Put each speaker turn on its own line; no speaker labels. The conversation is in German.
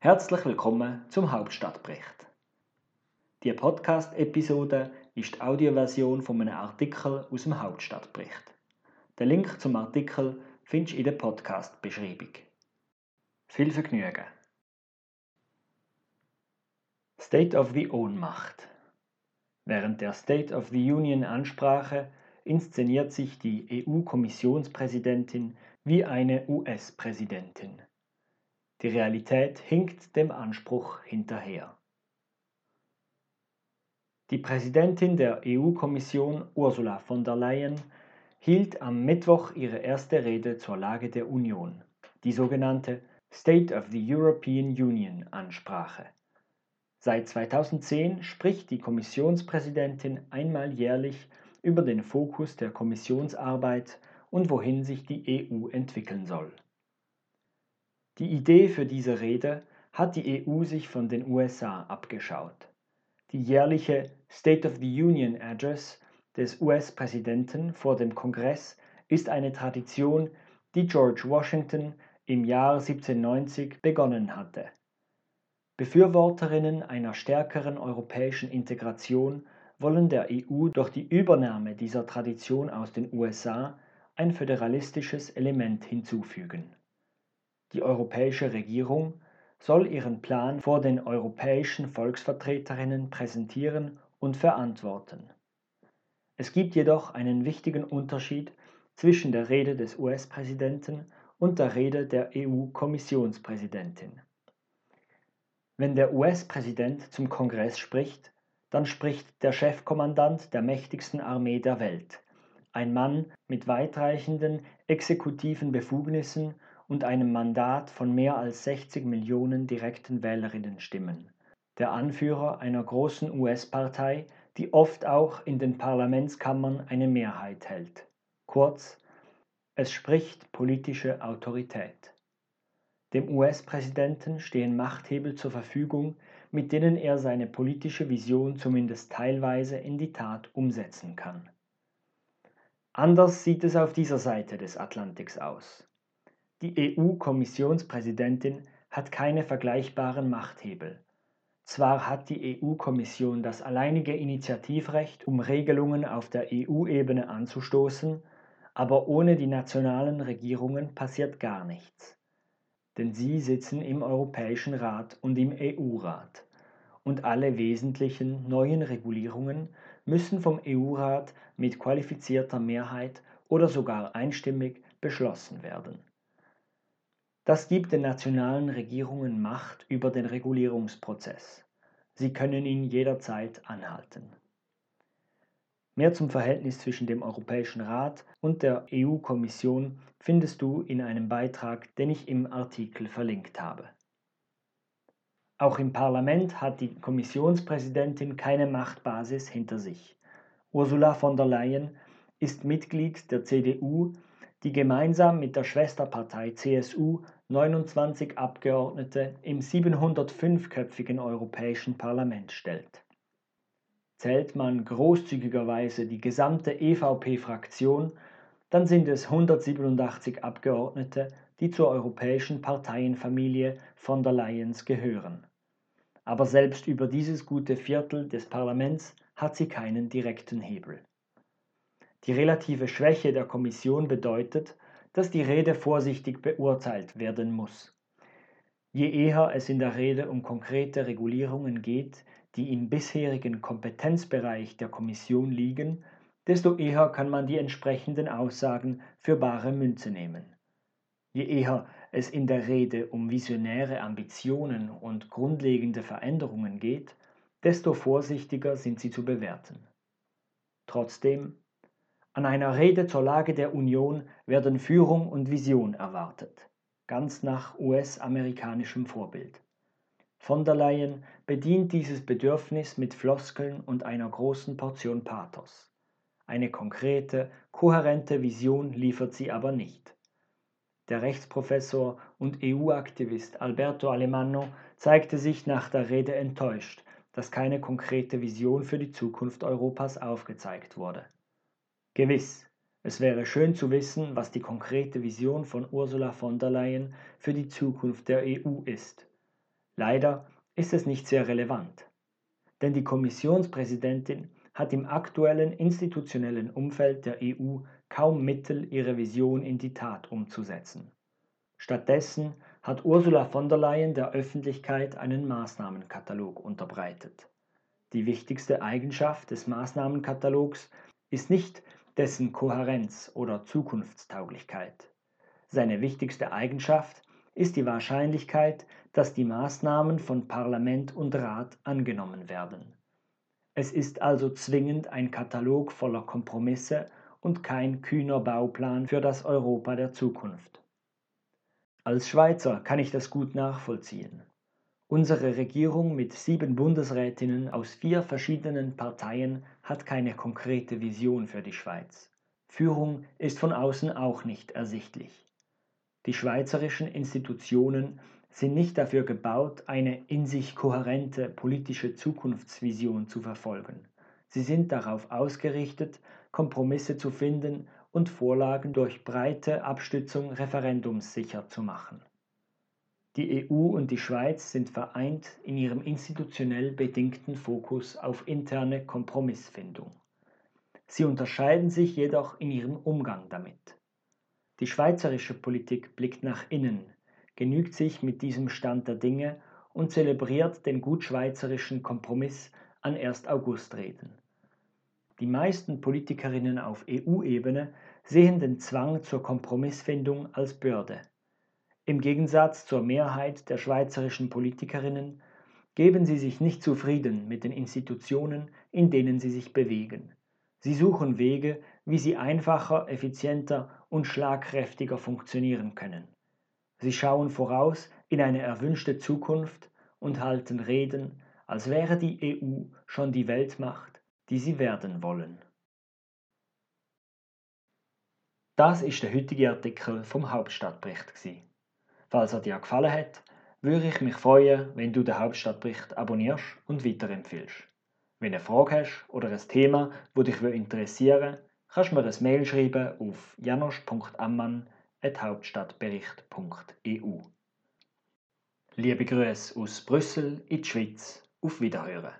Herzlich willkommen zum Hauptstadtbericht. Die Podcast-Episode ist die Audioversion von einem Artikel aus dem Hauptstadtbericht. Den Link zum Artikel findest du in der Podcast-Beschreibung. Viel Vergnügen! State of the Ohnmacht Während der State of the Union-Ansprache inszeniert sich die EU-Kommissionspräsidentin wie eine US-Präsidentin. Die Realität hinkt dem Anspruch hinterher. Die Präsidentin der EU-Kommission Ursula von der Leyen hielt am Mittwoch ihre erste Rede zur Lage der Union, die sogenannte State of the European Union Ansprache. Seit 2010 spricht die Kommissionspräsidentin einmal jährlich über den Fokus der Kommissionsarbeit und wohin sich die EU entwickeln soll. Die Idee für diese Rede hat die EU sich von den USA abgeschaut. Die jährliche State of the Union Address des US-Präsidenten vor dem Kongress ist eine Tradition, die George Washington im Jahr 1790 begonnen hatte. Befürworterinnen einer stärkeren europäischen Integration wollen der EU durch die Übernahme dieser Tradition aus den USA ein föderalistisches Element hinzufügen. Die europäische Regierung soll ihren Plan vor den europäischen Volksvertreterinnen präsentieren und verantworten. Es gibt jedoch einen wichtigen Unterschied zwischen der Rede des US-Präsidenten und der Rede der EU-Kommissionspräsidentin. Wenn der US-Präsident zum Kongress spricht, dann spricht der Chefkommandant der mächtigsten Armee der Welt, ein Mann mit weitreichenden exekutiven Befugnissen und einem Mandat von mehr als 60 Millionen direkten Wählerinnenstimmen, der Anführer einer großen US-Partei, die oft auch in den Parlamentskammern eine Mehrheit hält. Kurz, es spricht politische Autorität. Dem US-Präsidenten stehen Machthebel zur Verfügung, mit denen er seine politische Vision zumindest teilweise in die Tat umsetzen kann. Anders sieht es auf dieser Seite des Atlantiks aus. Die EU-Kommissionspräsidentin hat keine vergleichbaren Machthebel. Zwar hat die EU-Kommission das alleinige Initiativrecht, um Regelungen auf der EU-Ebene anzustoßen, aber ohne die nationalen Regierungen passiert gar nichts. Denn sie sitzen im Europäischen Rat und im EU-Rat. Und alle wesentlichen neuen Regulierungen müssen vom EU-Rat mit qualifizierter Mehrheit oder sogar einstimmig beschlossen werden. Das gibt den nationalen Regierungen Macht über den Regulierungsprozess. Sie können ihn jederzeit anhalten. Mehr zum Verhältnis zwischen dem Europäischen Rat und der EU-Kommission findest du in einem Beitrag, den ich im Artikel verlinkt habe. Auch im Parlament hat die Kommissionspräsidentin keine Machtbasis hinter sich. Ursula von der Leyen ist Mitglied der CDU, die gemeinsam mit der Schwesterpartei CSU 29 Abgeordnete im 705-köpfigen Europäischen Parlament stellt. Zählt man großzügigerweise die gesamte EVP-Fraktion, dann sind es 187 Abgeordnete, die zur europäischen Parteienfamilie von der Leyens gehören. Aber selbst über dieses gute Viertel des Parlaments hat sie keinen direkten Hebel. Die relative Schwäche der Kommission bedeutet, dass die Rede vorsichtig beurteilt werden muss. Je eher es in der Rede um konkrete Regulierungen geht, die im bisherigen Kompetenzbereich der Kommission liegen, desto eher kann man die entsprechenden Aussagen für bare Münze nehmen. Je eher es in der Rede um visionäre Ambitionen und grundlegende Veränderungen geht, desto vorsichtiger sind sie zu bewerten. Trotzdem an einer Rede zur Lage der Union werden Führung und Vision erwartet, ganz nach US-amerikanischem Vorbild. Von der Leyen bedient dieses Bedürfnis mit Floskeln und einer großen Portion Pathos. Eine konkrete, kohärente Vision liefert sie aber nicht. Der Rechtsprofessor und EU-Aktivist Alberto Alemanno zeigte sich nach der Rede enttäuscht, dass keine konkrete Vision für die Zukunft Europas aufgezeigt wurde. Gewiss, es wäre schön zu wissen, was die konkrete Vision von Ursula von der Leyen für die Zukunft der EU ist. Leider ist es nicht sehr relevant, denn die Kommissionspräsidentin hat im aktuellen institutionellen Umfeld der EU kaum Mittel, ihre Vision in die Tat umzusetzen. Stattdessen hat Ursula von der Leyen der Öffentlichkeit einen Maßnahmenkatalog unterbreitet. Die wichtigste Eigenschaft des Maßnahmenkatalogs ist nicht dessen Kohärenz oder Zukunftstauglichkeit. Seine wichtigste Eigenschaft ist die Wahrscheinlichkeit, dass die Maßnahmen von Parlament und Rat angenommen werden. Es ist also zwingend ein Katalog voller Kompromisse und kein kühner Bauplan für das Europa der Zukunft. Als Schweizer kann ich das gut nachvollziehen. Unsere Regierung mit sieben Bundesrätinnen aus vier verschiedenen Parteien hat keine konkrete Vision für die Schweiz. Führung ist von außen auch nicht ersichtlich. Die schweizerischen Institutionen sind nicht dafür gebaut, eine in sich kohärente politische Zukunftsvision zu verfolgen. Sie sind darauf ausgerichtet, Kompromisse zu finden und Vorlagen durch breite Abstützung referendumssicher zu machen. Die EU und die Schweiz sind vereint in ihrem institutionell bedingten Fokus auf interne Kompromissfindung. Sie unterscheiden sich jedoch in ihrem Umgang damit. Die schweizerische Politik blickt nach innen, genügt sich mit diesem Stand der Dinge und zelebriert den gutschweizerischen Kompromiss an 1. August-Reden. Die meisten Politikerinnen auf EU-Ebene sehen den Zwang zur Kompromissfindung als Bürde. Im Gegensatz zur Mehrheit der schweizerischen Politikerinnen geben sie sich nicht zufrieden mit den Institutionen, in denen sie sich bewegen. Sie suchen Wege, wie sie einfacher, effizienter und schlagkräftiger funktionieren können. Sie schauen voraus in eine erwünschte Zukunft und halten Reden, als wäre die EU schon die Weltmacht, die sie werden wollen. Das ist der heutige Artikel vom Hauptstadtbericht. Falls er dir gefallen hat, würde ich mich freuen, wenn du den Hauptstadtbericht abonnierst und weiterempfiehlst. Wenn du eine Frage hast oder ein Thema, das dich interessieren kannst du mir ein Mail schreiben auf janosch.ammann.hauptstadtbericht.eu. Liebe Grüße aus Brüssel in die Schweiz. Auf Wiederhören.